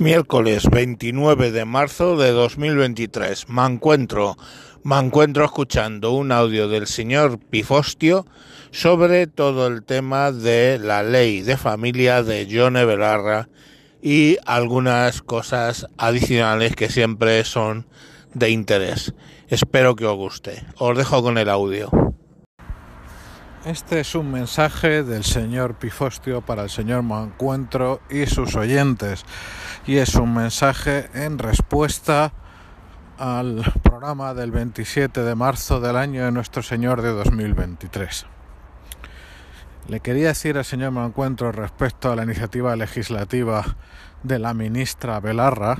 Miércoles 29 de marzo de 2023. Me encuentro, me encuentro escuchando un audio del señor Pifostio sobre todo el tema de la ley de familia de John Belarra y algunas cosas adicionales que siempre son de interés. Espero que os guste. Os dejo con el audio. Este es un mensaje del señor Pifostio para el señor Mancuentro y sus oyentes. Y es un mensaje en respuesta al programa del 27 de marzo del año de nuestro Señor de 2023. Le quería decir al señor Mancuentro respecto a la iniciativa legislativa de la ministra Belarra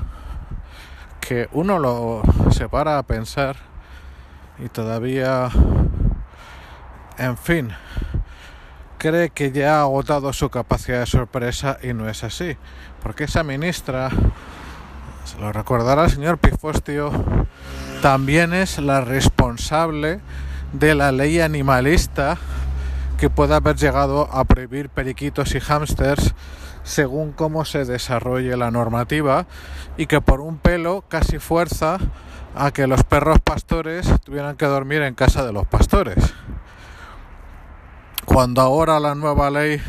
que uno lo se para a pensar y todavía en fin, cree que ya ha agotado su capacidad de sorpresa y no es así, porque esa ministra, se lo recordará el señor Pifostio, también es la responsable de la ley animalista que puede haber llegado a prohibir periquitos y hámsters según cómo se desarrolle la normativa y que por un pelo casi fuerza a que los perros pastores tuvieran que dormir en casa de los pastores cuando ahora la nueva ley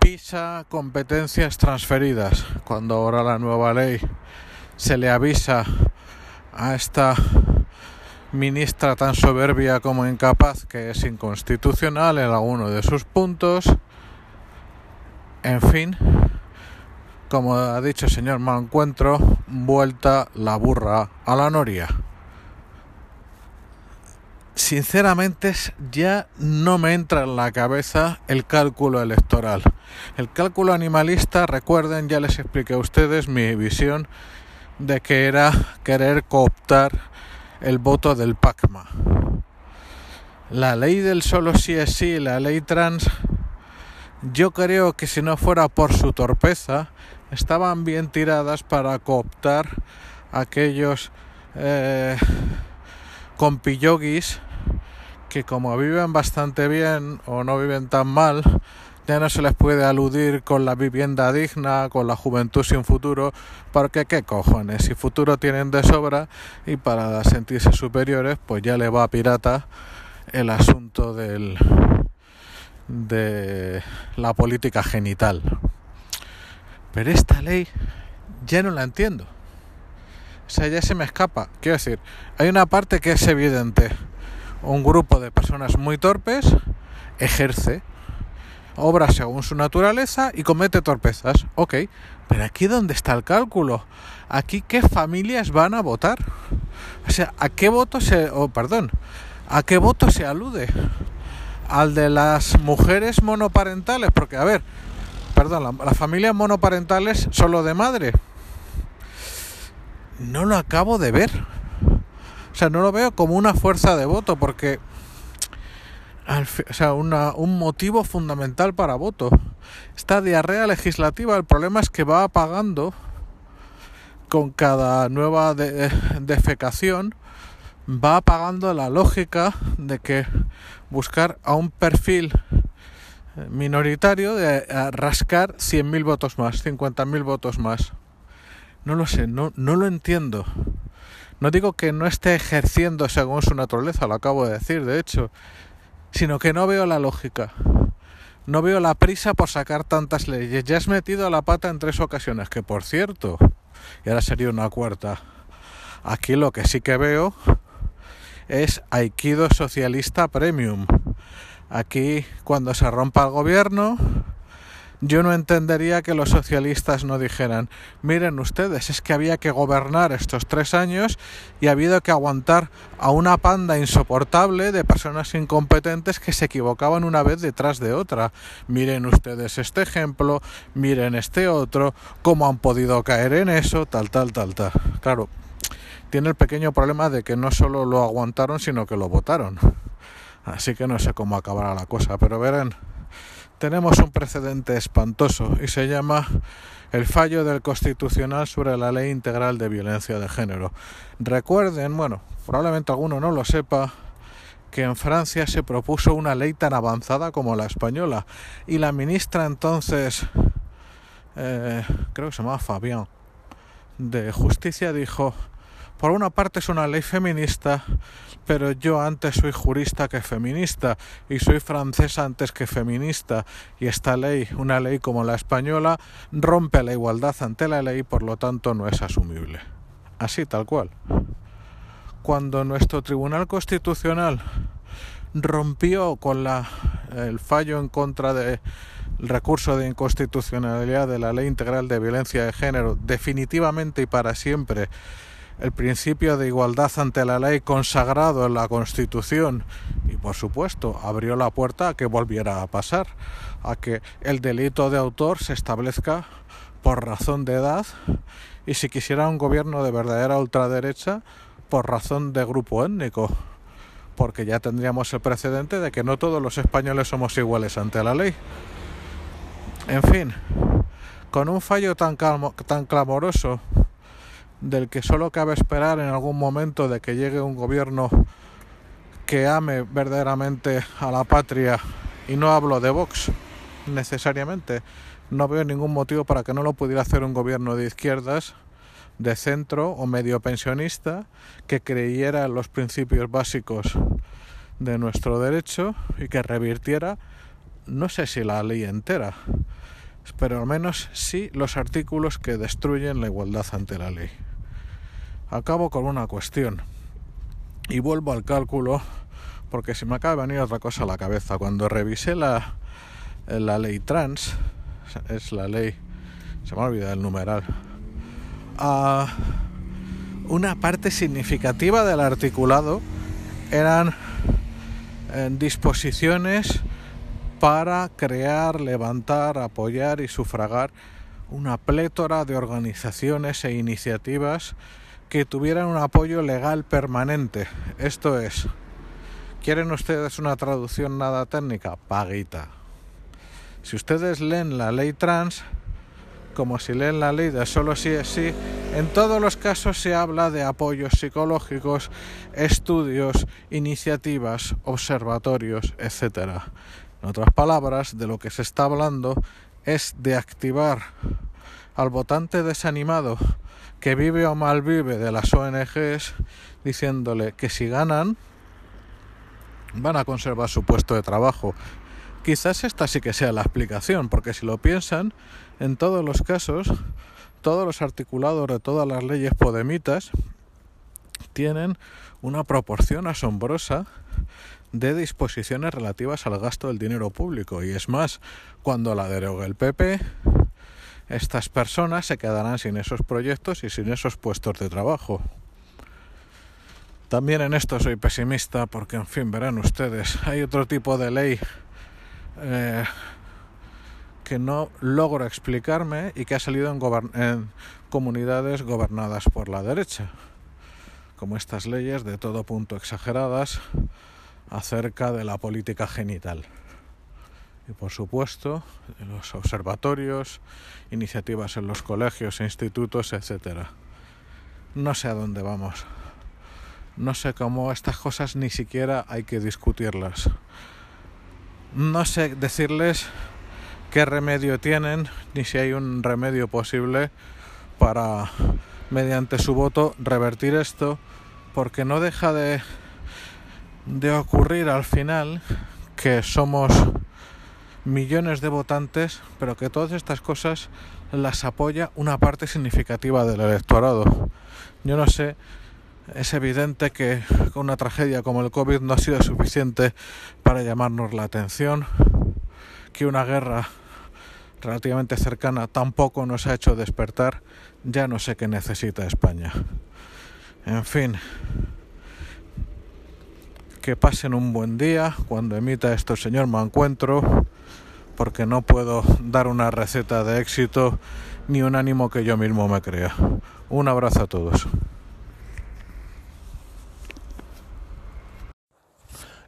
pisa competencias transferidas, cuando ahora la nueva ley se le avisa a esta ministra tan soberbia como incapaz que es inconstitucional en alguno de sus puntos, en fin, como ha dicho el señor Mancuentro, vuelta la burra a la noria sinceramente ya no me entra en la cabeza el cálculo electoral. El cálculo animalista, recuerden, ya les expliqué a ustedes mi visión de que era querer cooptar el voto del PACMA. La ley del solo sí es sí, la ley trans, yo creo que si no fuera por su torpeza, estaban bien tiradas para cooptar aquellos eh, que como viven bastante bien o no viven tan mal, ya no se les puede aludir con la vivienda digna, con la juventud sin futuro, porque qué cojones, si futuro tienen de sobra y para sentirse superiores, pues ya le va a pirata el asunto del de la política genital. Pero esta ley ya no la entiendo. O sea, ya se me escapa. Quiero decir, hay una parte que es evidente un grupo de personas muy torpes ejerce, obra según su naturaleza y comete torpezas. Ok, pero aquí dónde está el cálculo? Aquí qué familias van a votar? O sea, ¿a qué voto se... Oh, perdón, ¿a qué voto se alude? Al de las mujeres monoparentales, porque a ver, perdón, las familias monoparentales solo de madre. No lo acabo de ver. O sea, no lo veo como una fuerza de voto porque... o sea, un motivo fundamental para voto. Esta diarrea legislativa, el problema es que va apagando con cada nueva defecación, va apagando la lógica de que buscar a un perfil minoritario de rascar 100.000 votos más, 50.000 votos más. No lo sé, no, no lo entiendo. No digo que no esté ejerciendo según su naturaleza, lo acabo de decir, de hecho, sino que no veo la lógica. No veo la prisa por sacar tantas leyes. Ya has metido la pata en tres ocasiones, que por cierto, y ahora sería una cuarta. Aquí lo que sí que veo es Aikido Socialista Premium. Aquí, cuando se rompa el gobierno, yo no entendería que los socialistas no dijeran, miren ustedes, es que había que gobernar estos tres años y ha habido que aguantar a una panda insoportable de personas incompetentes que se equivocaban una vez detrás de otra. Miren ustedes este ejemplo, miren este otro, cómo han podido caer en eso, tal, tal, tal, tal. Claro, tiene el pequeño problema de que no solo lo aguantaron, sino que lo votaron. Así que no sé cómo acabará la cosa, pero verán tenemos un precedente espantoso y se llama el fallo del Constitucional sobre la Ley Integral de Violencia de Género. Recuerden, bueno, probablemente alguno no lo sepa, que en Francia se propuso una ley tan avanzada como la española y la ministra entonces eh, creo que se llamaba Fabián, de justicia, dijo, por una parte es una ley feminista, pero yo antes soy jurista que feminista y soy francesa antes que feminista y esta ley, una ley como la española, rompe la igualdad ante la ley, por lo tanto no es asumible. Así tal cual. Cuando nuestro Tribunal Constitucional rompió con la, el fallo en contra del recurso de inconstitucionalidad de la Ley Integral de Violencia de Género definitivamente y para siempre el principio de igualdad ante la ley consagrado en la Constitución y por supuesto abrió la puerta a que volviera a pasar, a que el delito de autor se establezca por razón de edad y si quisiera un gobierno de verdadera ultraderecha por razón de grupo étnico, porque ya tendríamos el precedente de que no todos los españoles somos iguales ante la ley. En fin, con un fallo tan, tan clamoroso del que solo cabe esperar en algún momento de que llegue un gobierno que ame verdaderamente a la patria. Y no hablo de Vox necesariamente. No veo ningún motivo para que no lo pudiera hacer un gobierno de izquierdas de centro o medio pensionista que creyera en los principios básicos de nuestro derecho y que revirtiera no sé si la ley entera pero al menos sí los artículos que destruyen la igualdad ante la ley acabo con una cuestión y vuelvo al cálculo porque se me acaba de venir otra cosa a la cabeza. Cuando revisé la, la ley trans, es la ley, se me ha olvidado el numeral, a una parte significativa del articulado eran eh, disposiciones para crear, levantar, apoyar y sufragar una plétora de organizaciones e iniciativas que tuvieran un apoyo legal permanente. Esto es, ¿quieren ustedes una traducción nada técnica? Paguita. Si ustedes leen la ley trans, como si leen la ley de solo sí es sí, en todos los casos se habla de apoyos psicológicos, estudios, iniciativas, observatorios, etc. En otras palabras, de lo que se está hablando es de activar al votante desanimado que vive o mal vive de las ONGs diciéndole que si ganan van a conservar su puesto de trabajo. Quizás esta sí que sea la explicación, porque si lo piensan, en todos los casos, todos los articulados de todas las leyes podemitas tienen una proporción asombrosa de disposiciones relativas al gasto del dinero público. Y es más, cuando la deroga el PP, estas personas se quedarán sin esos proyectos y sin esos puestos de trabajo. También en esto soy pesimista porque, en fin, verán ustedes, hay otro tipo de ley eh, que no logro explicarme y que ha salido en comunidades gobernadas por la derecha, como estas leyes de todo punto exageradas acerca de la política genital y por supuesto en los observatorios, iniciativas en los colegios institutos, etcétera. No sé a dónde vamos. No sé cómo estas cosas ni siquiera hay que discutirlas. No sé decirles qué remedio tienen, ni si hay un remedio posible para, mediante su voto, revertir esto, porque no deja de, de ocurrir al final que somos millones de votantes, pero que todas estas cosas las apoya una parte significativa del electorado. Yo no sé, es evidente que una tragedia como el COVID no ha sido suficiente para llamarnos la atención, que una guerra relativamente cercana tampoco nos ha hecho despertar, ya no sé qué necesita España. En fin, que pasen un buen día. Cuando emita esto el señor me encuentro porque no puedo dar una receta de éxito ni un ánimo que yo mismo me crea. Un abrazo a todos.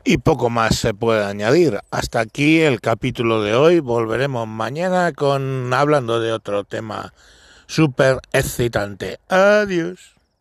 Y poco más se puede añadir. Hasta aquí el capítulo de hoy. Volveremos mañana con hablando de otro tema súper excitante. Adiós.